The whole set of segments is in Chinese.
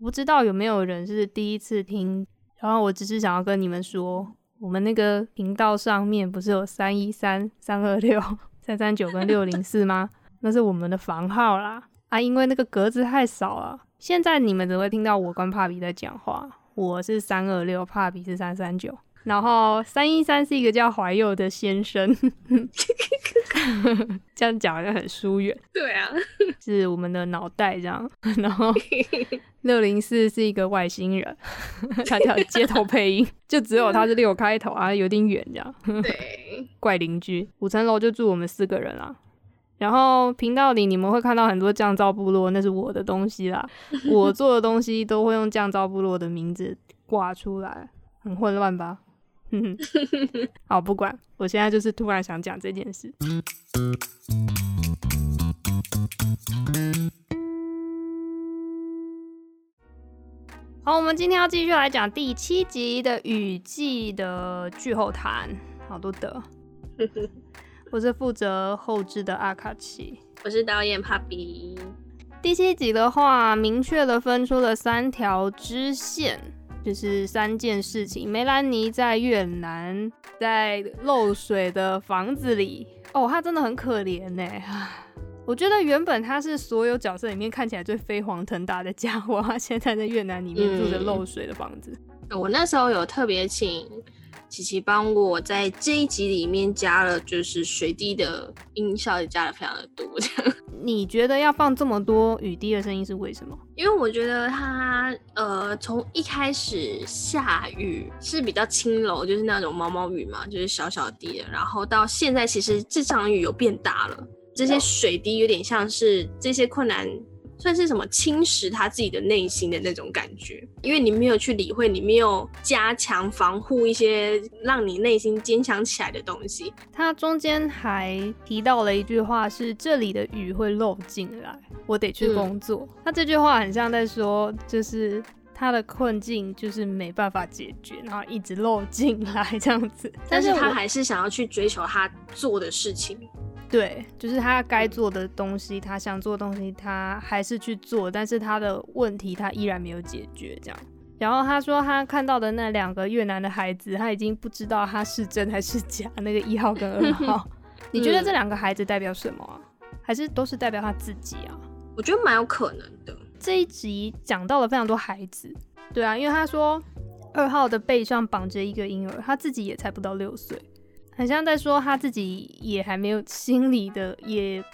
我不知道有没有人是第一次听，然后我只是想要跟你们说，我们那个频道上面不是有三一三三二六三三九跟六零四吗？那是我们的房号啦。啊，因为那个格子太少了，现在你们只会听到我跟帕比在讲话，我是三二六，帕比是三三九。然后三一三是一个叫怀佑的先生，这样讲好像很疏远。对啊，是我们的脑袋这样。然后六零四是一个外星人，他叫街头配音，就只有他是六开头啊，有点远这样。对，怪邻居，五层楼就住我们四个人啦。然后频道里你们会看到很多降噪部落，那是我的东西啦。我做的东西都会用降噪部落的名字挂出来，很混乱吧？好，不管，我现在就是突然想讲这件事。好，我们今天要继续来讲第七集的雨季的剧后谈。好多的，我是负责后置的阿卡奇，我是导演帕比。第七集的话，明确的分出了三条支线。就是三件事情，梅兰妮在越南，在漏水的房子里，哦，她真的很可怜呢。我觉得原本他是所有角色里面看起来最飞黄腾达的家伙，他现在在越南里面住着漏水的房子。嗯，我那时候有特别请。琪琪帮我在这一集里面加了，就是水滴的音效也加了非常的多。这样，你觉得要放这么多雨滴的声音是为什么？因为我觉得它呃，从一开始下雨是比较轻柔，就是那种毛毛雨嘛，就是小小滴的，然后到现在其实这场雨有变大了，这些水滴有点像是这些困难。算是什么侵蚀他自己的内心的那种感觉，因为你没有去理会，你没有加强防护一些让你内心坚强起来的东西。他中间还提到了一句话，是这里的雨会漏进来，我得去工作。嗯、他这句话很像在说，就是他的困境就是没办法解决，然后一直漏进来这样子。但是他还是想要去追求他做的事情。对，就是他该做的东西，他想做的东西，他还是去做，但是他的问题他依然没有解决，这样。然后他说他看到的那两个越南的孩子，他已经不知道他是真还是假，那个一号跟二 号。你觉得这两个孩子代表什么啊？还是都是代表他自己啊？我觉得蛮有可能的。这一集讲到了非常多孩子，对啊，因为他说二号的背上绑着一个婴儿，他自己也才不到六岁。很像在说他自己也还没有心理的，也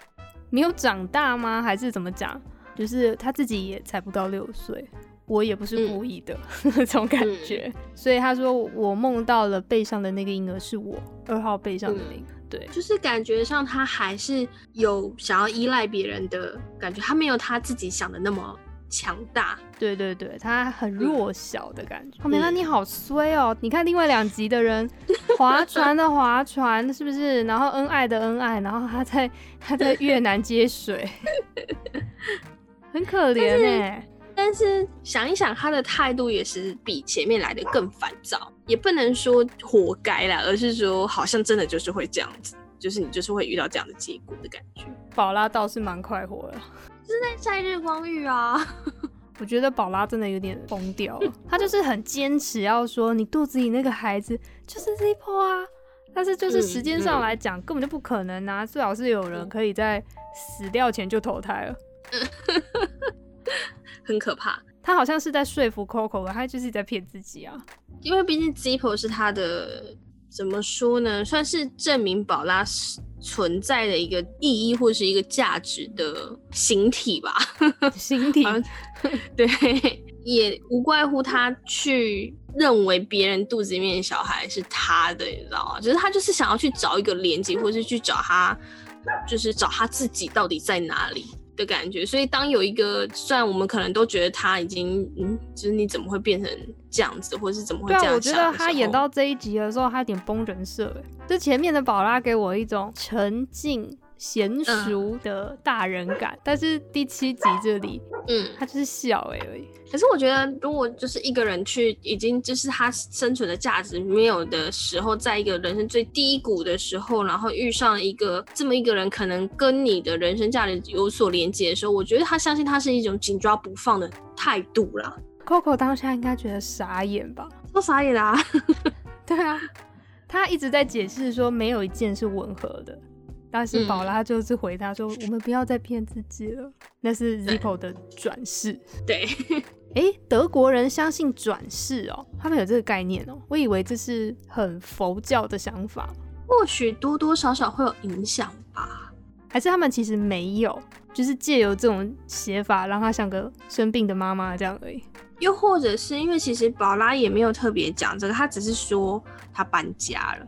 没有长大吗？还是怎么讲？就是他自己也才不到六岁，我也不是故意的那、嗯、种感觉。嗯、所以他说我梦到了背上的那个婴儿是我二号背上的那个，嗯、对，就是感觉上他还是有想要依赖别人的感觉，他没有他自己想的那么。强大，对对对，他很弱小的感觉。梅兰你好衰哦、喔！你看另外两集的人，划船的划船是不是？然后恩爱的恩爱，然后他在他在越南接水，很可怜哎。但是想一想，他的态度也是比前面来的更烦躁，也不能说活该啦，而是说好像真的就是会这样子，就是你就是会遇到这样的结果的感觉。宝拉倒是蛮快活的。是在晒日光浴啊！我觉得宝拉真的有点疯掉了，他就是很坚持要说你肚子里那个孩子就是 Zippo 啊，但是就是时间上来讲、嗯嗯、根本就不可能啊，最好是有人可以在死掉前就投胎了，很可怕。他好像是在说服 Coco，他就是在骗自己啊，因为毕竟 Zippo 是他的怎么说呢，算是证明宝拉是。存在的一个意义或是一个价值的形体吧，形体，对，也无怪乎他去认为别人肚子里面的小孩是他的，你知道吗？就是他就是想要去找一个连接，或是去找他，就是找他自己到底在哪里。的感觉，所以当有一个，虽然我们可能都觉得他已经，嗯，就是你怎么会变成这样子，或者是怎么会这样？对啊，我觉得他演到这一集的时候，他有点崩人设，哎，就前面的宝拉给我一种沉静娴熟的大人感，嗯、但是第七集这里，嗯，他就是小哎而已。可是我觉得，如果就是一个人去，已经就是他生存的价值没有的时候，在一个人生最低谷的时候，然后遇上一个这么一个人，可能跟你的人生价值有所连接的时候，我觉得他相信他是一种紧抓不放的态度啦。Coco 当下应该觉得傻眼吧？都傻眼啦、啊！对啊，他一直在解释说没有一件是吻合的。但是宝拉就是回答说：“嗯、我们不要再骗自己了。”那是 Zippo 的转世。对，哎、欸，德国人相信转世哦，他们有这个概念哦。我以为这是很佛教的想法，或许多多少少会有影响吧。还是他们其实没有，就是借由这种写法，让他像个生病的妈妈这样而已。又或者是因为其实宝拉也没有特别讲这个，他只是说他搬家了。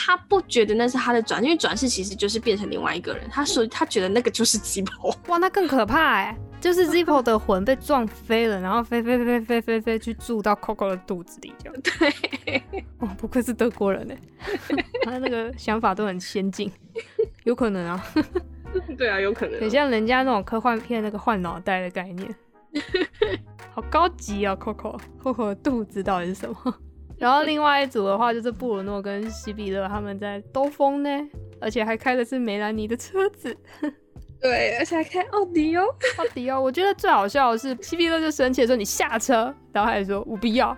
他不觉得那是他的转，因为转世其实就是变成另外一个人。他说他觉得那个就是 Zippo。哇，那更可怕哎！就是 Zippo 的魂被撞飞了，然后飞飞飞飞飞飞飞去住到 Coco 的肚子里，这样。对。哇，不愧是德国人哎，他那个想法都很先进，有可能啊。对啊，有可能。很像人家那种科幻片那个换脑袋的概念，好高级啊！Coco，Coco 的肚子到底是什么？然后另外一组的话就是布鲁诺跟西比勒他们在兜风呢，而且还开的是梅兰妮的车子。对，而且还开奥迪哦，奥迪哦。我觉得最好笑的是西比勒就生气的说：“你下车。”然后还说：“我不要。”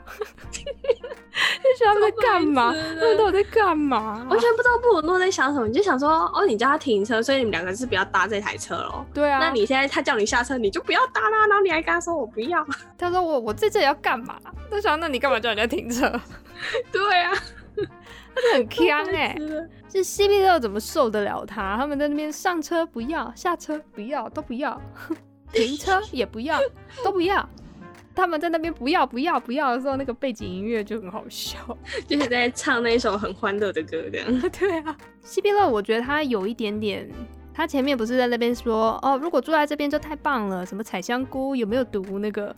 你知道他们在干嘛？他们到底在干嘛？完全不知道布鲁诺在想什么。你就想说：“哦，你叫他停车，所以你们两个是不要搭这台车喽。”对啊。那你现在他叫你下车，你就不要搭啦。然后你还跟他说：“我不要。”他说：“我我在这里要干嘛？”他想：“那你干嘛叫人家停车？” 对啊。他就很锵哎，这西比勒怎么受得了他？他们在那边上车不要，下车不要，都不要，停车也不要，都不要。他们在那边不要不要不要的时候，那个背景音乐就很好笑，就是在唱那一首很欢乐的歌这样。对啊，西比勒我觉得他有一点点，他前面不是在那边说哦，如果住在这边就太棒了，什么采香菇有没有毒那个？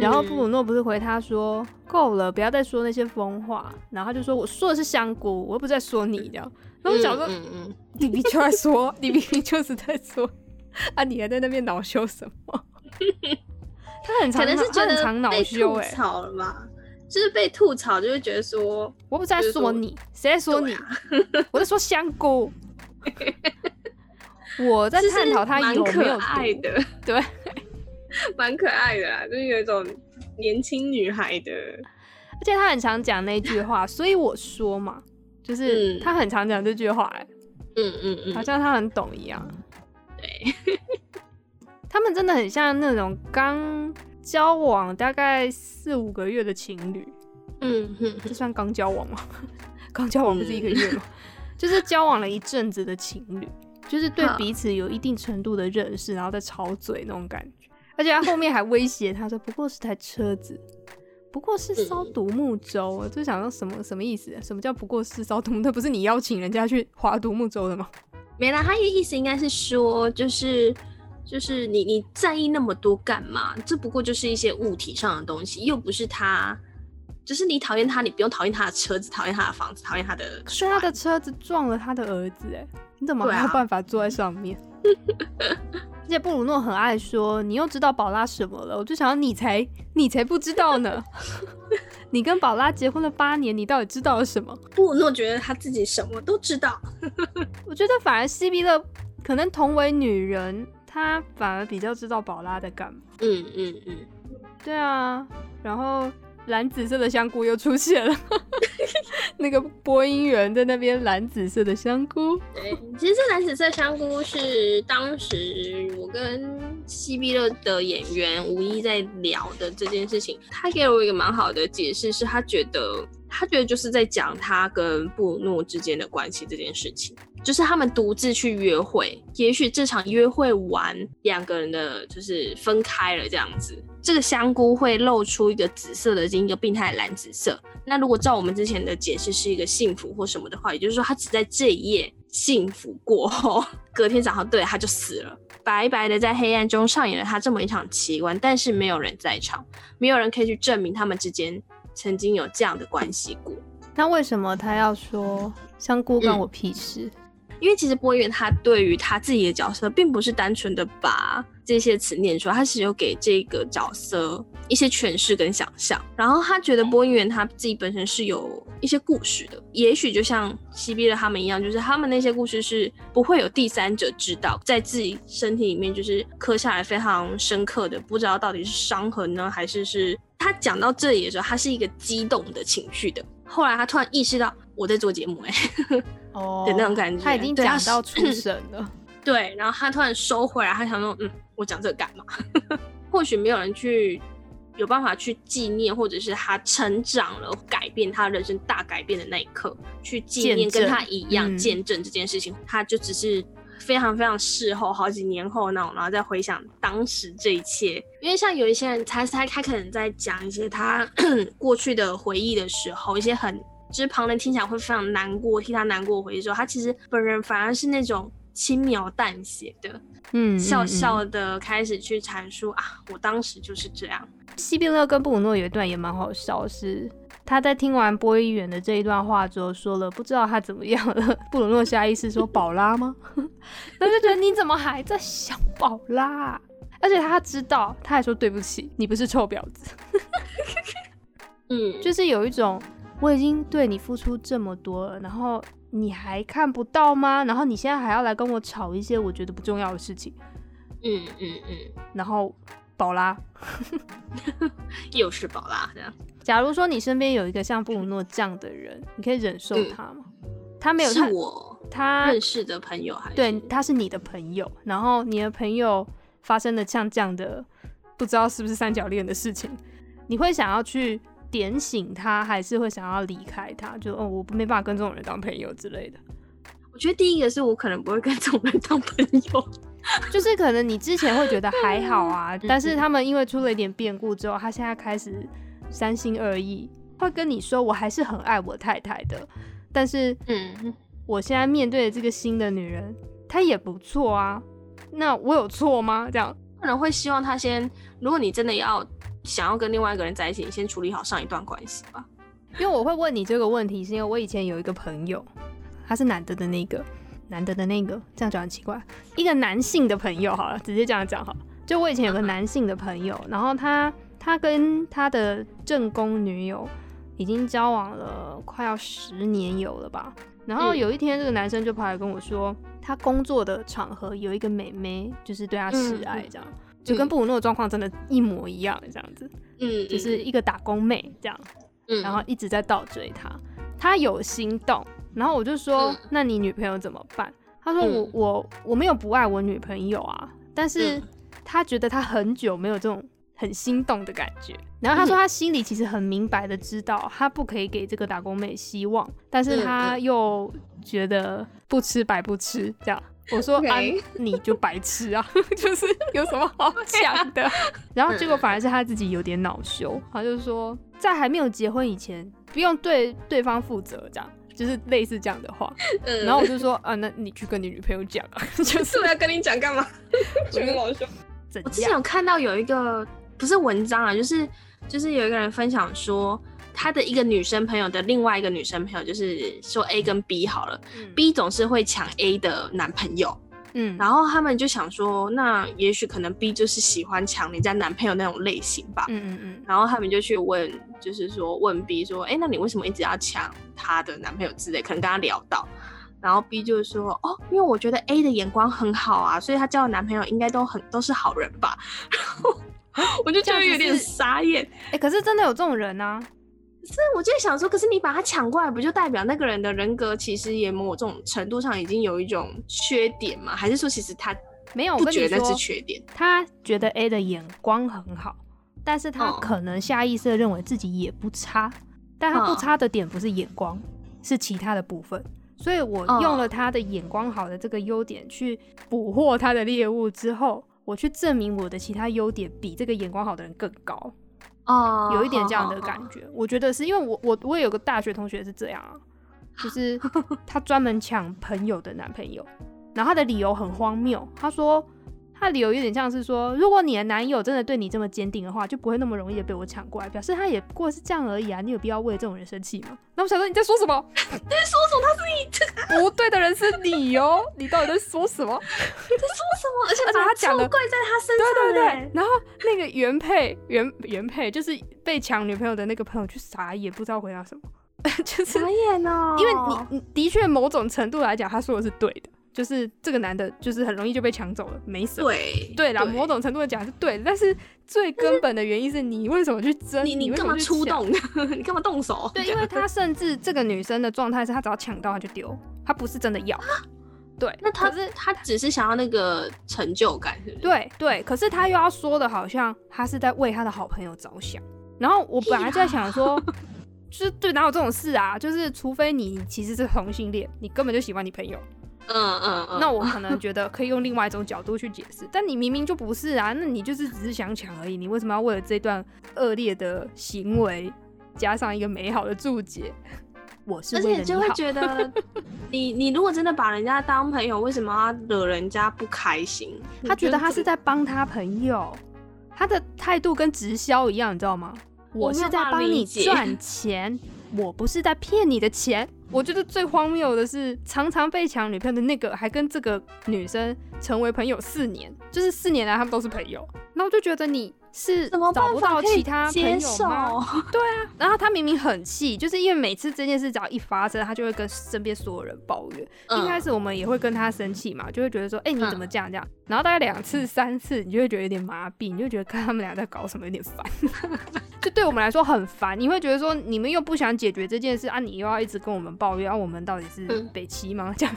然后布鲁诺不是回他说够了，不要再说那些疯话。然后他就说我说的是香菇，我又不是在说你这样。然后我想说，嗯嗯、你就在说，你明明就是在说啊，你还在那边恼羞什么？他很常，可能是觉得恼羞哎，吵了嘛，就是被吐槽，就会觉得说我不是在说你，谁在说你？啊、我在说香菇。我在探讨他有没有爱的，对。蛮可爱的啦，就是有一种年轻女孩的，而且他很常讲那句话，所以我说嘛，就是他很常讲这句话，哎，嗯嗯嗯，好像他很懂一样。对，他们真的很像那种刚交往大概四五个月的情侣，嗯哼，这算刚交往吗？刚交往不是一个月吗？就是交往了一阵子的情侣，就是对彼此有一定程度的认识，然后再吵嘴那种感觉。而且他后面还威胁他说：“不过是台车子，不过是烧独木舟。我”就想说什么什么意思？什么叫不过是烧独木舟？不是你邀请人家去划独木舟的吗？没啦，他的意思应该是说，就是就是你你在意那么多干嘛？这不过就是一些物体上的东西，又不是他，就是你讨厌他，你不用讨厌他的车子，讨厌他的房子，讨厌他的。可是他的车子撞了他的儿子，哎，你怎么还有办法坐在上面？而且布鲁诺很爱说：“你又知道宝拉什么了？”我就想要你才你才不知道呢！你跟宝拉结婚了八年，你到底知道了什么？布鲁诺觉得他自己什么都知道。我觉得反而西比勒可能同为女人，她反而比较知道宝拉在干嘛。嗯嗯嗯，对啊，然后。蓝紫色的香菇又出现了，那个播音员在那边蓝紫色的香菇。对，其实这蓝紫色香菇是当时我跟西比勒的演员吴一在聊的这件事情，他给了我一个蛮好的解释，是他觉得他觉得就是在讲他跟布鲁诺之间的关系这件事情，就是他们独自去约会，也许这场约会完，两个人的就是分开了这样子。这个香菇会露出一个紫色的晶，一个病态的蓝紫色。那如果照我们之前的解释是一个幸福或什么的话，也就是说，他只在这一夜幸福过后，隔天早上对他就死了，白白的在黑暗中上演了他这么一场奇观。但是没有人在场，没有人可以去证明他们之间曾经有这样的关系过。那为什么他要说香菇关我屁事？嗯因为其实播音员他对于他自己的角色，并不是单纯的把这些词念出来，他是有给这个角色一些诠释跟想象。然后他觉得播音员他自己本身是有一些故事的，也许就像 C B 的他们一样，就是他们那些故事是不会有第三者知道，在自己身体里面就是刻下来非常深刻的，不知道到底是伤痕呢，还是是他讲到这里的时候，他是一个激动的情绪的。后来他突然意识到我在做节目，欸，哎，哦，的那种感觉，他已经讲到出神了。对，然后他突然收回来，他想说，嗯，我讲这个干嘛？或许没有人去有办法去纪念，或者是他成长了，改变他人生大改变的那一刻，去纪念跟他一样见证这件事情。嗯、他就只是非常非常事后，好几年后那种，然后再回想当时这一切。因为像有一些人，他他他可能在讲一些他 过去的回忆的时候，一些很就是旁人听起来会非常难过，替他难过回去之后，他其实本人反而是那种。轻描淡写的，嗯，笑笑的开始去阐述啊，我当时就是这样。西碧乐跟布鲁诺有一段也蛮好笑，是他在听完播音员的这一段话之后，说了不知道他怎么样了。布鲁诺下意识说宝拉吗？他就觉得你怎么还在想宝拉？而且他知道，他还说对不起，你不是臭婊子。嗯，就是有一种我已经对你付出这么多了，然后。你还看不到吗？然后你现在还要来跟我吵一些我觉得不重要的事情，嗯嗯嗯。然后宝拉，又是宝拉这样。假如说你身边有一个像布鲁诺这样的人，你可以忍受他吗？嗯、他没有他，是我他认识的朋友还是对，他是你的朋友。然后你的朋友发生了像这样的不知道是不是三角恋的事情，你会想要去？点醒他，还是会想要离开他，就哦，我没办法跟这种人当朋友之类的。我觉得第一个是我可能不会跟这种人当朋友，就是可能你之前会觉得还好啊，但是他们因为出了一点变故之后，他现在开始三心二意，会跟你说我还是很爱我太太的，但是嗯，我现在面对的这个新的女人，她也不错啊，那我有错吗？这样可能会希望他先，如果你真的要。想要跟另外一个人在一起，你先处理好上一段关系吧。因为我会问你这个问题，是因为我以前有一个朋友，他是男的的那个，男的的那个，这样讲很奇怪。一个男性的朋友，好了，直接这样讲好了。就我以前有个男性的朋友，然后他他跟他的正宫女友已经交往了快要十年有了吧。然后有一天，这个男生就跑来跟我说，他工作的场合有一个美眉，就是对他示爱这样。就跟布鲁诺的状况真的一模一样，这样子，嗯，就是一个打工妹这样，嗯，然后一直在倒追他，他有心动，然后我就说，嗯、那你女朋友怎么办？他说我、嗯、我我没有不爱我女朋友啊，但是他觉得他很久没有这种很心动的感觉，然后他说他心里其实很明白的知道他不可以给这个打工妹希望，但是他又觉得不吃白不吃这样。我说.啊，你就白痴啊，就是有什么好讲的？然后结果反而是他自己有点恼羞，他就说在还没有结婚以前，不用对对方负责，这样就是类似这样的话。嗯、然后我就说啊，那你去跟你女朋友讲啊，就是我要跟你讲干嘛？觉得好笑。我之前有看到有一个不是文章啊，就是就是有一个人分享说。他的一个女生朋友的另外一个女生朋友，就是说 A 跟 B 好了，嗯，B 总是会抢 A 的男朋友，嗯，然后他们就想说，那也许可能 B 就是喜欢抢人家男朋友那种类型吧，嗯嗯嗯，然后他们就去问，就是说问 B 说，哎，那你为什么一直要抢他的男朋友之类？可能跟他聊到，然后 B 就是说，哦，因为我觉得 A 的眼光很好啊，所以她交的男朋友应该都很都是好人吧，然后我就觉得有点傻眼，哎，可是真的有这种人啊。是，我就想说，可是你把他抢过来，不就代表那个人的人格其实也某种程度上已经有一种缺点吗？还是说，其实他没有不觉得那是缺点？他觉得 A 的眼光很好，但是他可能下意识的认为自己也不差，但他不差的点不是眼光，哦、是其他的部分。所以我用了他的眼光好的这个优点去捕获他的猎物之后，我去证明我的其他优点比这个眼光好的人更高。哦，有一点这样的感。觉，我觉得是因为我我我也有个大学同学是这样啊，就是 他专门抢朋友的男朋友，然后他的理由很荒谬，他说他的理由有点像是说，如果你的男友真的对你这么坚定的话，就不会那么容易的被我抢过来，表示他也不过是这样而已啊！你有必要为这种人生气吗？那我想说你在说什么？你在说什么？他是你不对的人是你哦！你到底在说什么？你在说什么？而且而且他讲的怪在他身上，对对对。然后那个原配原原配就是被抢女朋友的那个朋友，就傻眼，不知道回答什么。就是傻眼哦，因为你你的确某种程度来讲，他说的是对的。就是这个男的，就是很容易就被抢走了，没什么。对对啦，某种程度的讲是对的，但是最根本的原因是你为什么去争？你你干嘛出动？你干嘛动手？对，因为他甚至这个女生的状态是，他只要抢到他就丢，他不是真的要。对，那他是他只是想要那个成就感，是不是？对对，可是他又要说的好像他是在为他的好朋友着想。然后我本来在想说，就是对，哪有这种事啊？就是除非你其实是同性恋，你根本就喜欢你朋友。嗯嗯嗯，那我可能觉得可以用另外一种角度去解释，但你明明就不是啊，那你就是只是想抢而已，你为什么要为了这段恶劣的行为加上一个美好的注解？我是。而且就会觉得 你，你你如果真的把人家当朋友，为什么要惹人家不开心？他觉得他是在帮他朋友，他的态度跟直销一样，你知道吗？我是在帮你赚钱，我不是在骗你的钱。我觉得最荒谬的是，常常被抢女朋友的那个，还跟这个女生成为朋友四年，就是四年来他们都是朋友。那我就觉得你。是找不到其他朋友吗？对啊，然后他明明很气，就是因为每次这件事只要一发生，他就会跟身边所有人抱怨。嗯、一开始我们也会跟他生气嘛，就会觉得说，哎、欸，你怎么这样这样？嗯、然后大概两次、三次，你就会觉得有点麻痹，你就觉得看他们俩在搞什么有点烦，就对我们来说很烦。你会觉得说，你们又不想解决这件事啊，你又要一直跟我们抱怨，啊，我们到底是北齐吗？这样，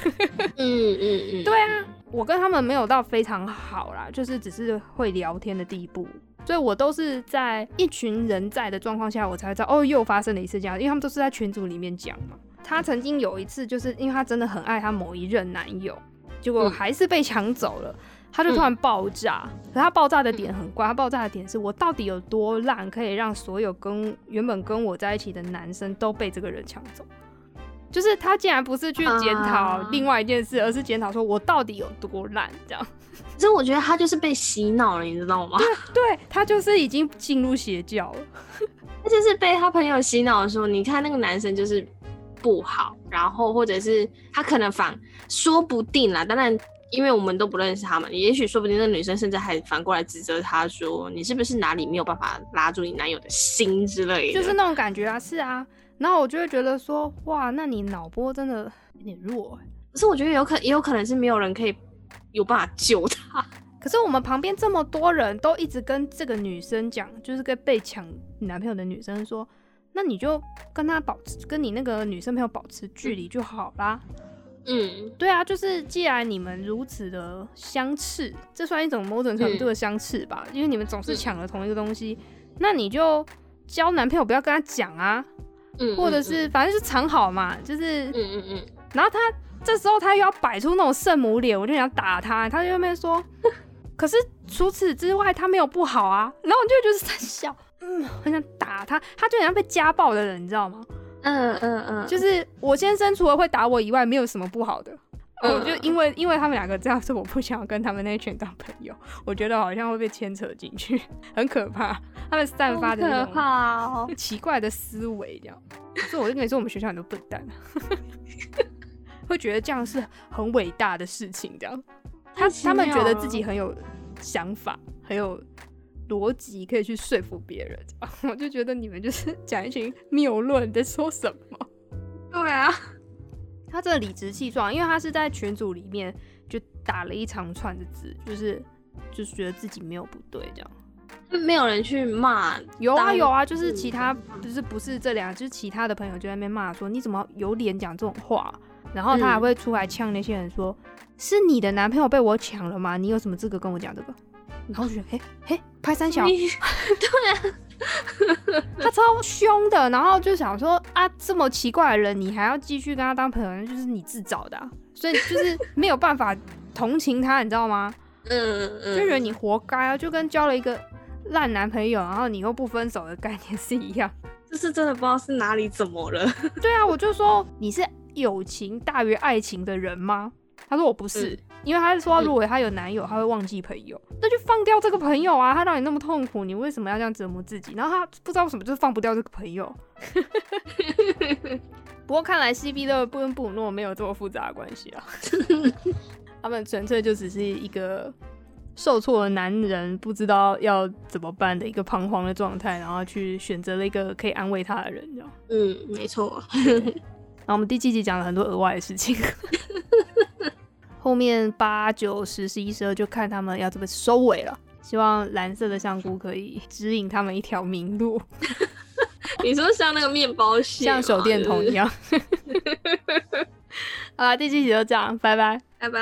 嗯嗯嗯，对啊，我跟他们没有到非常好啦，就是只是会聊天的地步。所以我都是在一群人在的状况下，我才知道哦，又发生了一次这样，因为他们都是在群组里面讲嘛。她曾经有一次，就是因为她真的很爱她某一任男友，结果还是被抢走了，她就突然爆炸。可她爆炸的点很怪，她爆炸的点是我到底有多烂，可以让所有跟原本跟我在一起的男生都被这个人抢走？就是她竟然不是去检讨另外一件事，而是检讨说我到底有多烂这样。其实我觉得他就是被洗脑了，你知道吗？对，对，他就是已经进入邪教了。他就是被他朋友洗脑的时候，你看那个男生就是不好，然后或者是他可能反说不定啦。当然，因为我们都不认识他们，也许说不定那女生甚至还反过来指责他说：“你是不是哪里没有办法拉住你男友的心之类的？”就是那种感觉啊，是啊。然后我就会觉得说：“哇，那你脑波真的有点弱。”可是我觉得有可也有可能是没有人可以。有办法救他，可是我们旁边这么多人都一直跟这个女生讲，就是跟被抢男朋友的女生说，那你就跟他保持，跟你那个女生朋友保持距离就好啦。嗯，对啊，就是既然你们如此的相斥，这算一种某种程度的相斥吧，嗯、因为你们总是抢了同一个东西，嗯、那你就交男朋友不要跟他讲啊，嗯，或者是反正是藏好嘛，就是，嗯嗯嗯，然后他。这时候他又要摆出那种圣母脸，我就想打他。他就在那边说，可是除此之外他没有不好啊。然后我就就是在笑，嗯，很想打他。他就很像被家暴的人，你知道吗？嗯嗯嗯，就是我先生除了会打我以外，没有什么不好的。嗯、我就因为因为他们两个这样，所以我不想要跟他们那一群当朋友。我觉得好像会被牵扯进去，很可怕。他们散发的那种奇怪的思维，这样。所以我就跟你说，我们学校很多笨蛋。会觉得这样是很伟大的事情，这样他他们觉得自己很有想法，很有逻辑，可以去说服别人。我就觉得你们就是讲一群谬论，在说什么？对啊，他这个理直气壮，因为他是在群组里面就打了一长串的字，就是就是觉得自己没有不对，这样没有人去骂。有啊有啊，就是其他就是不是这两，就是其他的朋友就在那边骂说，你怎么有脸讲这种话？然后他还会出来呛那些人说：“嗯、是你的男朋友被我抢了吗？你有什么资格跟我讲这个？”然后就觉得：“嘿，嘿，拍三小。”对啊，他超凶的。然后就想说：“啊，这么奇怪的人，你还要继续跟他当朋友，那就是你自找的、啊。”所以就是没有办法同情他，你知道吗？嗯 嗯，就觉得你活该啊，就跟交了一个烂男朋友，然后你又不分手的概念是一样。就是真的不知道是哪里怎么了。对啊，我就说你是。友情大于爱情的人吗？他说我不是，因为他是说，如果他有男友，他会忘记朋友，那就放掉这个朋友啊！他让你那么痛苦，你为什么要这样折磨自己？然后他不知道为什么就是放不掉这个朋友。不过看来 C B 的布跟布鲁诺没有这么复杂的关系啊，他们纯粹就只是一个受挫的男人，不知道要怎么办的一个彷徨的状态，然后去选择了一个可以安慰他的人，这样。嗯，没错。然后我们第七集讲了很多额外的事情。后面八九十十一十二就看他们要怎么收尾了。希望蓝色的香菇可以指引他们一条明路。你说像那个面包屑，像手电筒一样。好啦，第七集就这样，拜拜，拜拜。